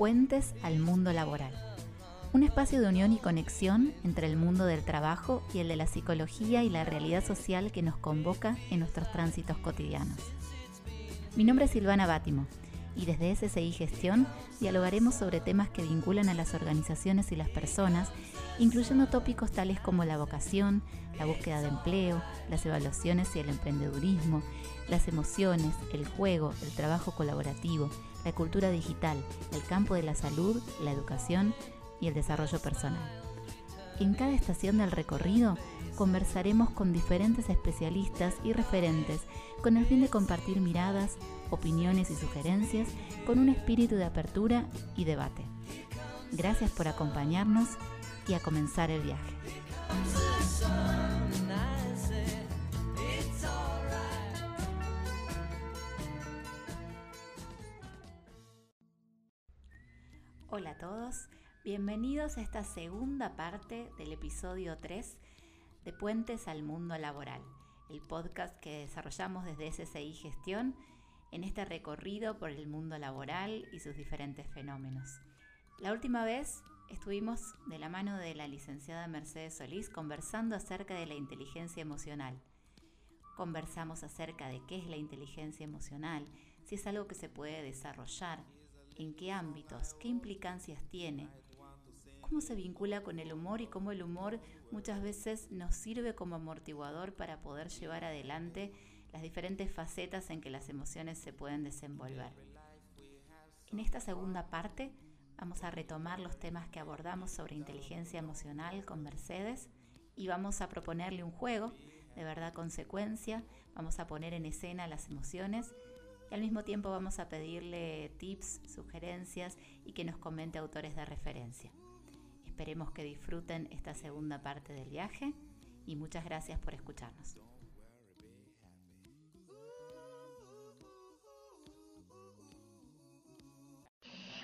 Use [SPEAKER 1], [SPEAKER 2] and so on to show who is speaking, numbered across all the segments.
[SPEAKER 1] Puentes al Mundo Laboral, un espacio de unión y conexión entre el mundo del trabajo y el de la psicología y la realidad social que nos convoca en nuestros tránsitos cotidianos. Mi nombre es Silvana Bátimo y desde SSI Gestión dialogaremos sobre temas que vinculan a las organizaciones y las personas, incluyendo tópicos tales como la vocación, la búsqueda de empleo, las evaluaciones y el emprendedurismo, las emociones, el juego, el trabajo colaborativo, la cultura digital, el campo de la salud, la educación y el desarrollo personal. En cada estación del recorrido conversaremos con diferentes especialistas y referentes con el fin de compartir miradas, opiniones y sugerencias con un espíritu de apertura y debate. Gracias por acompañarnos y a comenzar el viaje. Bienvenidos a esta segunda parte del episodio 3 de Puentes al Mundo Laboral, el podcast que desarrollamos desde SSI Gestión en este recorrido por el mundo laboral y sus diferentes fenómenos. La última vez estuvimos de la mano de la licenciada Mercedes Solís conversando acerca de la inteligencia emocional. Conversamos acerca de qué es la inteligencia emocional, si es algo que se puede desarrollar, en qué ámbitos, qué implicancias tiene, cómo se vincula con el humor y cómo el humor muchas veces nos sirve como amortiguador para poder llevar adelante las diferentes facetas en que las emociones se pueden desenvolver. En esta segunda parte vamos a retomar los temas que abordamos sobre inteligencia emocional con Mercedes y vamos a proponerle un juego de verdad consecuencia, vamos a poner en escena las emociones y al mismo tiempo vamos a pedirle tips, sugerencias y que nos comente autores de referencia. Esperemos que disfruten esta segunda parte del viaje y muchas gracias por escucharnos.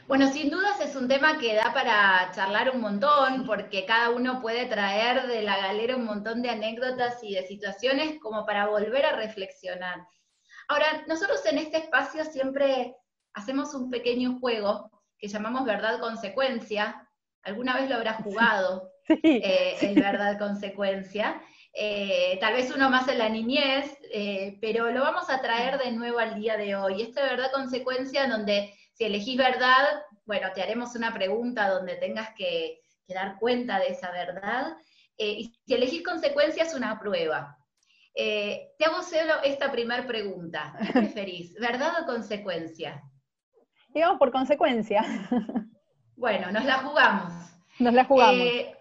[SPEAKER 2] Bueno, sin dudas es un tema que da para charlar un montón, porque cada uno puede traer de la galera un montón de anécdotas y de situaciones como para volver a reflexionar. Ahora, nosotros en este espacio siempre hacemos un pequeño juego que llamamos verdad-consecuencia. Alguna vez lo habrás jugado, eh, el verdad-consecuencia. Eh, tal vez uno más en la niñez, eh, pero lo vamos a traer de nuevo al día de hoy. Esta verdad-consecuencia en donde si elegís verdad, bueno, te haremos una pregunta donde tengas que, dar cuenta de esa verdad. Y si elegís consecuencias, una prueba. Te hago solo esta primera pregunta. ¿Qué preferís, verdad o consecuencia?
[SPEAKER 3] Digamos por consecuencia.
[SPEAKER 2] Bueno, nos la jugamos.
[SPEAKER 3] Nos la jugamos.
[SPEAKER 2] Eh,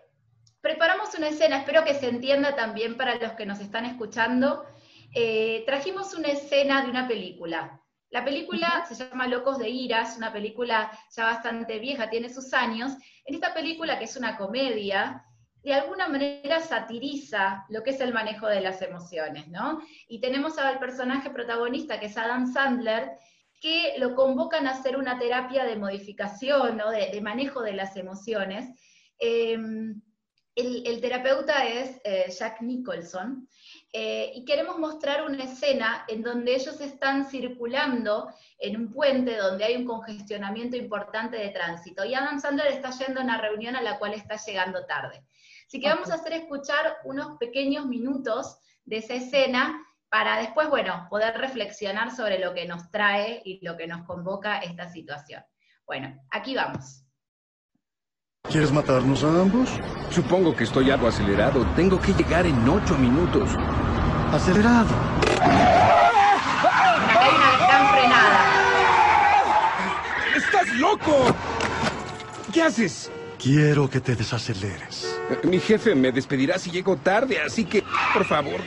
[SPEAKER 2] preparamos una escena, espero que se entienda también para los que nos están escuchando. trajimos una escena de una película. La película se llama Locos de Ira, es una película ya bastante vieja, tiene sus años. En esta película, que es una comedia, de alguna manera satiriza lo que es el manejo de las emociones, ¿no? Y tenemos al personaje protagonista, que es Adam Sandler, que lo convocan a hacer una terapia de modificación, ¿no? de, manejo de las emociones. Em, el, terapeuta es eh, Jack Nicholson, eh, y queremos mostrar una escena en donde ellos están circulando en un puente donde hay un congestionamiento importante de tránsito y Adam Sandler está yendo a una reunión a la cual está llegando tarde. Así que vamos a hacer escuchar unos pequeños minutos de esa escena para después, bueno, poder reflexionar sobre lo que nos trae y lo que nos convoca esta situación. Bueno, aquí vamos.
[SPEAKER 4] ¿Quieres matarnos a ambos?
[SPEAKER 5] Supongo que estoy algo acelerado. Tengo que llegar en ocho minutos.
[SPEAKER 4] Acelerado.
[SPEAKER 2] Acá hay una gran frenada.
[SPEAKER 5] ¡Estás loco! ¿Qué haces?
[SPEAKER 4] Quiero que te desaceleres.
[SPEAKER 5] Mi jefe me despedirá si llego tarde, así que, por favor.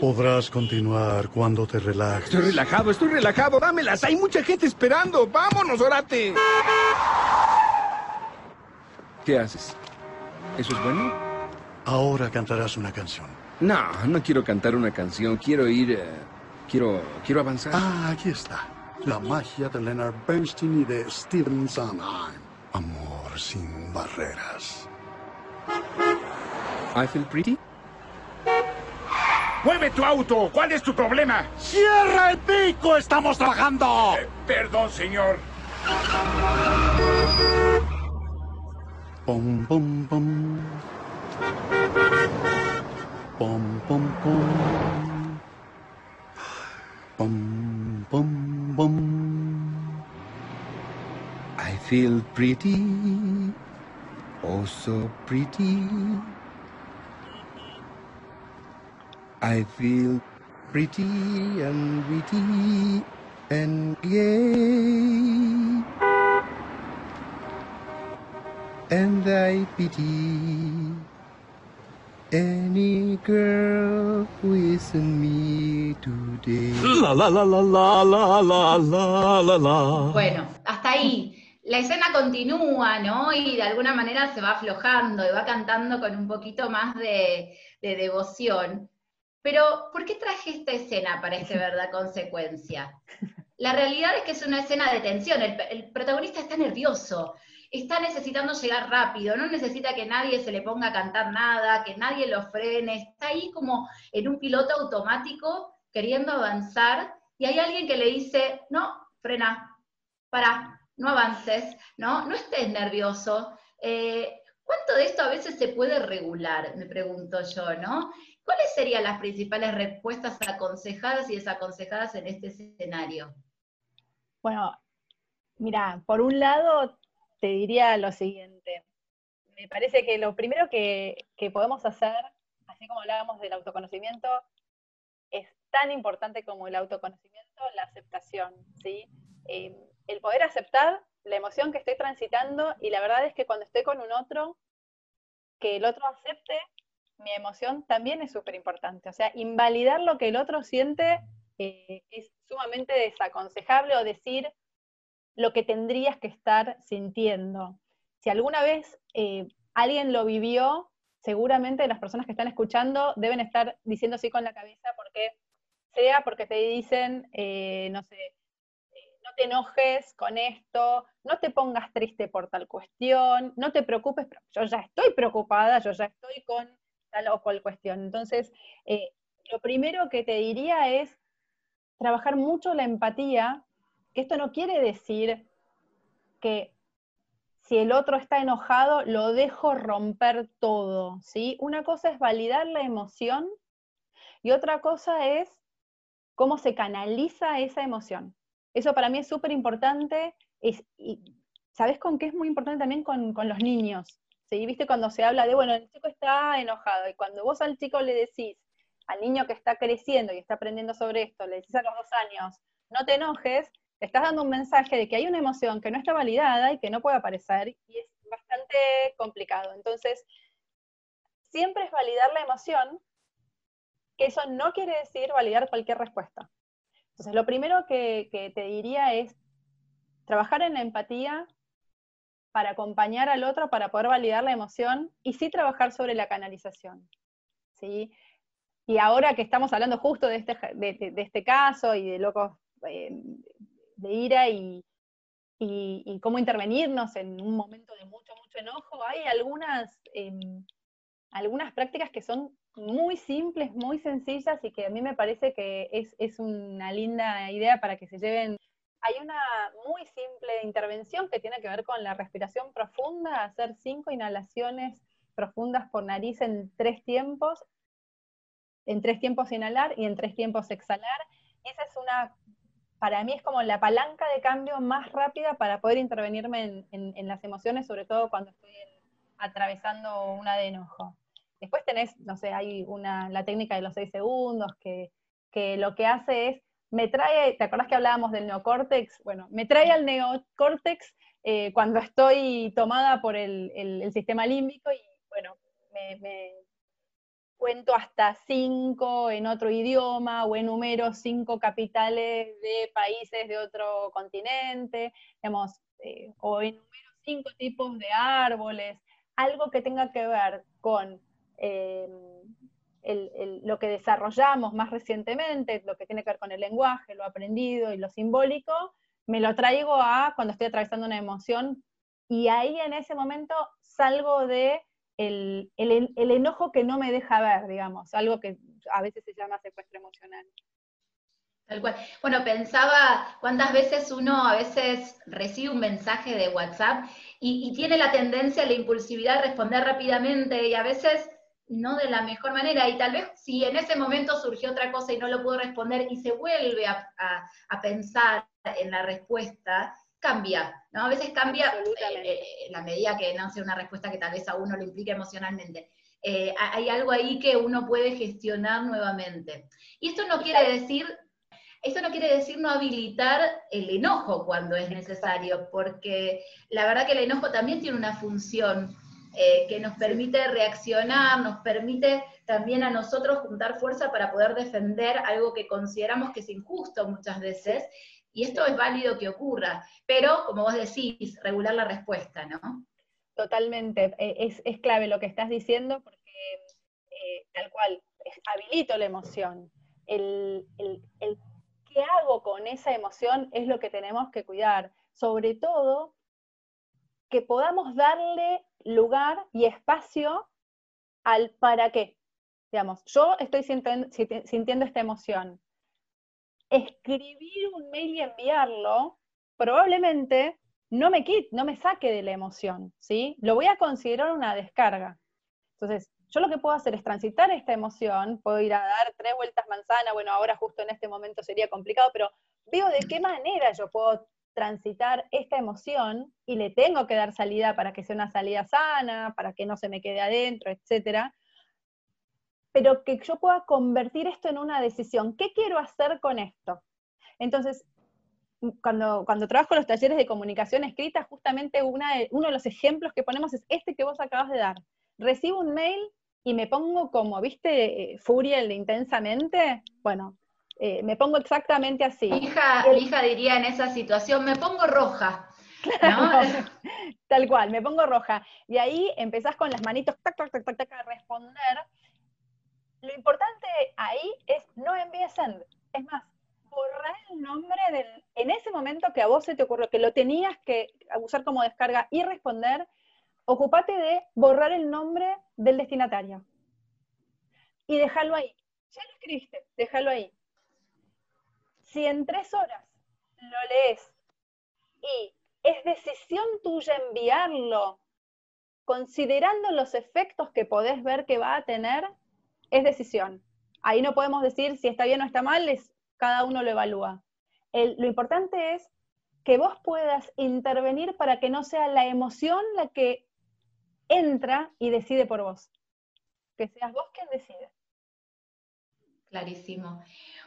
[SPEAKER 4] Podrás continuar cuando te relajes.
[SPEAKER 5] Estoy relajado, estoy relajado. Dámelas. Hay mucha gente esperando. Vámonos, orate. ¿Qué haces? ¿Eso es bueno?
[SPEAKER 4] Ahora cantarás una canción.
[SPEAKER 5] No, no quiero cantar una canción. Quiero ir... Eh, quiero... quiero avanzar.
[SPEAKER 4] Ah, aquí está. La magia de Leonard Bernstein y de Stephen Sondheim. Amor sin barreras.
[SPEAKER 5] I feel pretty.
[SPEAKER 6] ¡Mueve tu auto! ¿Cuál es tu problema?
[SPEAKER 4] ¡Cierra el pico! ¡Estamos trabajando!
[SPEAKER 6] Eh, perdón, señor.
[SPEAKER 4] Pom, pom, pom. Pom, pom, pom. Pom, pom, pom.
[SPEAKER 5] I feel pretty. Oh, so pretty. I feel pretty and witty and gay. And I pity any girl who isn't me today.
[SPEAKER 4] La la la la la la la la la la.
[SPEAKER 2] Bueno, hasta ahí. La escena continúa, ¿no? Y de alguna manera se va aflojando y va cantando con un poquito más de, de devoción. Pero, ¿por qué traje esta escena para este verdad consecuencia? La realidad es que es una escena de tensión. El, el protagonista está nervioso, está necesitando llegar rápido, no necesita que nadie se le ponga a cantar nada, que nadie lo frene, está ahí como en un piloto automático queriendo avanzar y hay alguien que le dice, no, frena, para, no avances, no, no estés nervioso. Eh, ¿Cuánto de esto a veces se puede regular? Me pregunto yo, ¿no? ¿Cuáles serían las principales respuestas aconsejadas y desaconsejadas en este escenario?
[SPEAKER 3] Bueno, mira, por un lado te diría lo siguiente. Me parece que lo primero que, podemos hacer, así como hablábamos del autoconocimiento, es tan importante como el autoconocimiento, la aceptación, ¿sí? Eh, el poder aceptar la emoción que estoy transitando y la verdad es que cuando estoy con un otro, que el otro acepte mi emoción también es súper importante. O sea, invalidar lo que el otro siente eh, es sumamente desaconsejable o decir lo que tendrías que estar sintiendo. Si alguna vez eh, alguien lo vivió, seguramente las personas que están escuchando deben estar diciendo sí con la cabeza porque sea porque te dicen, eh, no sé, no te enojes con esto, no te pongas triste por tal cuestión, no te preocupes, yo ya estoy preocupada, yo ya estoy con tal o cual cuestión. Entonces, eh, lo primero que te diría es trabajar mucho la empatía, que esto no quiere decir que si el otro está enojado, lo dejo romper todo, ¿sí? Una cosa es validar la emoción y otra cosa es cómo se canaliza esa emoción. Eso para mí es súper importante. Y, ¿Sabes con qué es muy importante también con, con los niños? ¿Sí? ¿Viste cuando se habla de, bueno, el chico está enojado y cuando vos al chico le decís, al niño que está creciendo y está aprendiendo sobre esto, le decís a los dos años, no te enojes, te estás dando un mensaje de que hay una emoción que no está validada y que no puede aparecer y es bastante complicado. Entonces, siempre es validar la emoción, que eso no quiere decir validar cualquier respuesta. Entonces, lo primero que te diría es trabajar en la empatía, para acompañar al otro, para poder validar la emoción y sí trabajar sobre la canalización. ¿sí? Y ahora que estamos hablando justo de este, de, este caso y de locos eh, de ira y, y, cómo intervenirnos en un momento de mucho, mucho enojo, hay algunas, em, algunas prácticas que son muy simples, muy sencillas y que a mí me parece que es, es una linda idea para que se lleven hay una muy simple intervención que tiene que ver con la respiración profunda, hacer cinco inhalaciones profundas por nariz en tres tiempos, en tres tiempos inhalar y en tres tiempos exhalar. esa es una, para mí es como la palanca de cambio más rápida para poder intervenirme en, las emociones, sobre todo cuando estoy atravesando una de enojo. Después tenés, no sé, hay una, la técnica de los seis segundos que, que lo que hace es me trae, ¿te acuerdas que hablábamos del neocórtex? Bueno, me trae al neocórtex eh, cuando estoy tomada por el, sistema límbico y bueno, me, cuento hasta cinco en otro idioma o enumero cinco capitales de países de otro continente, digamos, eh, o enumero cinco tipos de árboles, algo que tenga que ver con eh, lo que desarrollamos más recientemente, lo que tiene que ver con el lenguaje, lo aprendido y lo simbólico, me lo traigo a cuando estoy atravesando una emoción y ahí en ese momento salgo de el, enojo que no me deja ver, digamos, algo que a veces se llama secuestro emocional.
[SPEAKER 2] Tal cual. Bueno, pensaba cuántas veces uno a veces recibe un mensaje de WhatsApp y, tiene la tendencia, la impulsividad de responder rápidamente y a veces no de la mejor manera. Y tal vez si en ese momento surgió otra cosa y no lo pudo responder y se vuelve a, a- a pensar en la respuesta, cambia, ¿no? A veces cambia eh, eh, en la medida que no sea una respuesta que tal vez a uno lo implique emocionalmente. Eh, ha- hay algo ahí que uno puede gestionar nuevamente. Y esto no quiere decir eso no quiere decir no habilitar el enojo cuando es necesario, porque la verdad que el enojo también tiene una función eh, que nos permite reaccionar, nos permite también a nosotros juntar fuerza para poder defender algo que consideramos que es injusto muchas veces, y esto es válido que ocurra, pero como vos decís, regular la respuesta, ¿no?
[SPEAKER 3] Totalmente, eh, es, es clave lo que estás diciendo porque eh, tal cual, habilito la emoción. El, el- el qué hago con esa emoción es lo que tenemos que cuidar. Sobre todo, que podamos darle lugar y espacio al para qué. Digamos, yo estoy sintiendo, sinti- sintiendo esta emoción. Escribir un mail y enviarlo probablemente no me quite, no me saque de la emoción, ¿sí? Lo voy a considerar una descarga. Entonces, yo lo que puedo hacer es transitar esta emoción, puedo ir a dar tres vueltas manzana, bueno, ahora justo en este momento sería complicado, pero veo de qué manera yo puedo transitar esta emoción y le tengo que dar salida para que sea una salida sana, para que no se me quede adentro, etcétera. Pero que yo pueda convertir esto en una decisión. ¿Qué quiero hacer con esto? Entonces, cuando, cuando trabajo en los talleres de comunicación escrita, justamente una de- uno de los ejemplos que ponemos es este que vos acabas de dar. Recibo un mail y me pongo como, ¿viste? eh, Furia intensamente. Bueno, eh, me pongo exactamente así.
[SPEAKER 2] Mi hija,
[SPEAKER 3] El-
[SPEAKER 2] hija diría en esa situación, me pongo roja, ¿no?
[SPEAKER 3] Tal cual, me pongo roja. Y ahí empezás con las manitos, tac, tac, tac, tac, tac, a responder. Lo importante ahí es no envíes send. Es más, borrar el nombre del, en ese momento que a vos se te ocurrió, que lo tenías que usar como descarga y responder, ocupate de borrar el nombre del destinatario. Y déjalo ahí. Ya lo escribiste, déjalo ahí. Si en tres horas lo lees y es decisión tuya enviarlo, considerando los efectos que podés ver que va a tener, es decisión. Ahí no podemos decir si está bien o está mal, es, cada uno lo evalúa. El- lo importante es que vos puedas intervenir para que no sea la emoción la que entra y decide por vos. Que seas vos quien decide.
[SPEAKER 2] Clarísimo.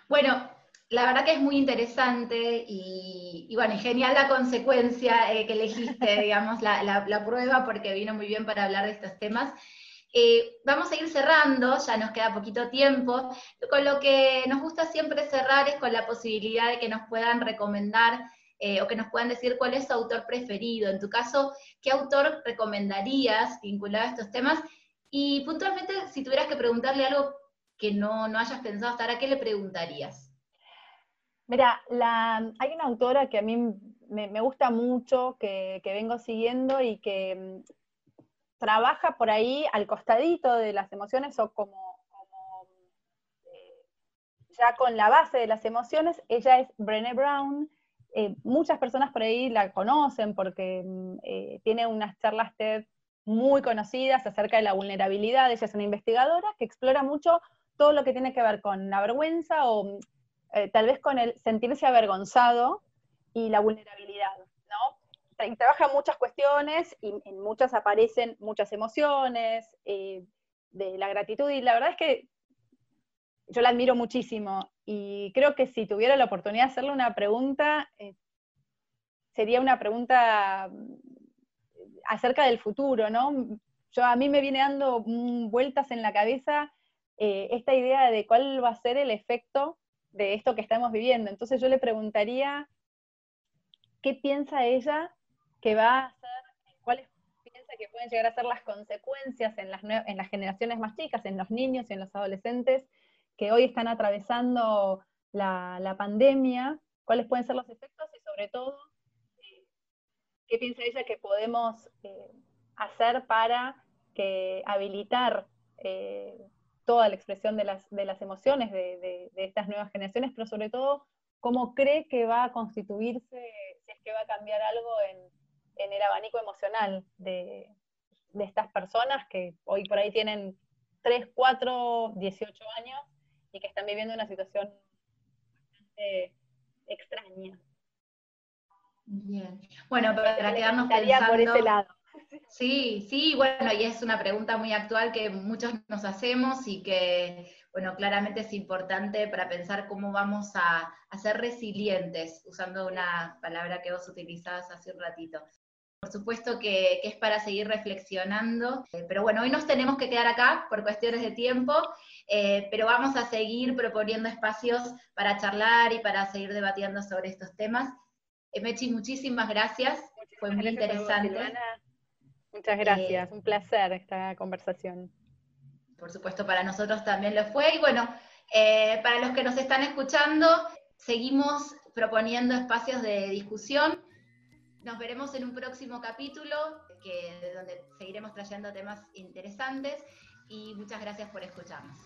[SPEAKER 2] Bueno, la verdad que es muy interesante y, y bueno, y genial la consecuencia eh, que elegiste, digamos, la, la- la prueba, porque vino muy bien para hablar de estos temas. Eh, vamos a ir cerrando, ya nos queda poquito tiempo. Con lo que nos gusta siempre cerrar es con la posibilidad de que nos puedan recomendar eh, o que nos puedan decir cuál es su autor preferido. En tu caso, ¿qué autor recomendarías vinculado a estos temas? Y puntualmente, si tuvieras que preguntarle algo que no, no hayas pensado hasta ahora, ¿qué le preguntarías?
[SPEAKER 3] Mira, hay una autora que a mí me, gusta mucho, que, vengo siguiendo y que mm, trabaja por ahí al costadito de las emociones o como, eh, ya con la base de las emociones. Ella es Brené Brown. Eh, muchas personas por ahí la conocen porque mm, eh, tiene unas charlas TED muy conocidas acerca de la vulnerabilidad. Ella es una investigadora que explora mucho todo lo que tiene que ver con la vergüenza o eh, tal vez con el sentirse avergonzado y la vulnerabilidad, ¿no? Y trabaja muchas cuestiones y en muchas aparecen muchas emociones, eh, de la gratitud, y la verdad es que yo la admiro muchísimo y creo que si tuviera la oportunidad de hacerle una pregunta, eh, sería una pregunta mm, acerca del futuro, ¿no? Yo a mí me viene dando mm, vueltas en la cabeza esta idea de cuál va a ser el efecto de esto que estamos viviendo. Entonces yo le preguntaría, ¿qué piensa ella que va a ser, cuáles piensa que pueden llegar a ser las consecuencias en las, en las generaciones más chicas, en los niños y en los adolescentes que hoy están atravesando la, la pandemia? ¿Cuáles pueden ser los efectos y sobre todo, eh, qué piensa ella que podemos eh, hacer para que habilitar eh, toda la expresión de las, de las emociones de, de, estas nuevas generaciones, pero sobre todo, cómo cree que va a constituirse, si es que va a cambiar algo en, en el abanico emocional de, de estas personas que hoy por ahí tienen 3, 4, 18 años y que están viviendo una situación bastante extraña.
[SPEAKER 2] Bien. Bueno, para quedarnos pensando...
[SPEAKER 3] por ese lado.
[SPEAKER 2] Sí, sí, bueno, y es una pregunta muy actual que muchos nos hacemos y que, bueno, claramente es importante para pensar cómo vamos a, a ser resilientes, usando una palabra que vos utilizabas hace un ratito. Por supuesto que, es para seguir reflexionando, eh, pero bueno, hoy nos tenemos que quedar acá por cuestiones de tiempo, eh, pero vamos a seguir proponiendo espacios para charlar y para seguir debatiendo sobre estos temas. Eh, Mechi, muchísimas gracias, fue muy interesante.
[SPEAKER 3] Muchas eh, gracias, un placer esta conversación.
[SPEAKER 2] Por supuesto, para nosotros también lo fue. Y bueno, eh, para los que nos están escuchando, seguimos proponiendo espacios de discusión. Nos veremos en un próximo capítulo, donde seguiremos trayendo temas interesantes. Y muchas gracias por escucharnos.